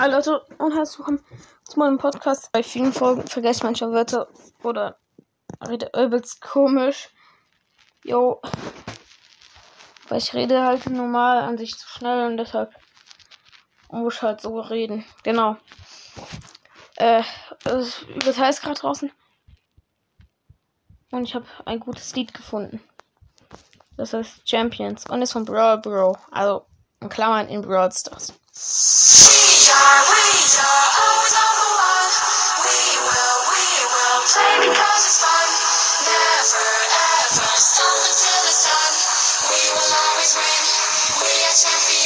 Hi Leute und herzlich willkommen zu meinem Podcast. Bei vielen Folgen vergesse ich manchmal Wörter oder rede übelst komisch. Jo. Weil ich rede halt normal an sich zu schnell und deshalb muss ich halt so reden. Genau. Äh, es heiß gerade draußen. Und ich habe ein gutes Lied gefunden. Das heißt Champions und ist von Brawl Bro. Also in Klammern in Brawl Stars. We are, we are always number one. We will, we will play because it's fun. Never ever stop until it's done. We will always win. We are champions.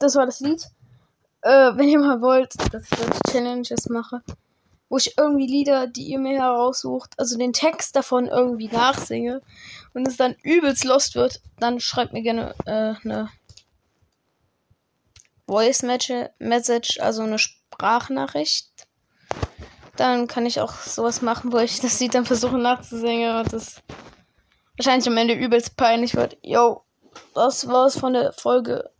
Das war das Lied. Äh, wenn ihr mal wollt, dass ich solche Challenges mache, wo ich irgendwie Lieder, die ihr mir heraussucht, also den Text davon irgendwie nachsinge und es dann übelst lost wird, dann schreibt mir gerne äh, eine Voice Message, also eine Sprachnachricht. Dann kann ich auch sowas machen, wo ich das Lied dann versuche nachzusingen und das wahrscheinlich am Ende übelst peinlich wird. Yo, das war's von der Folge.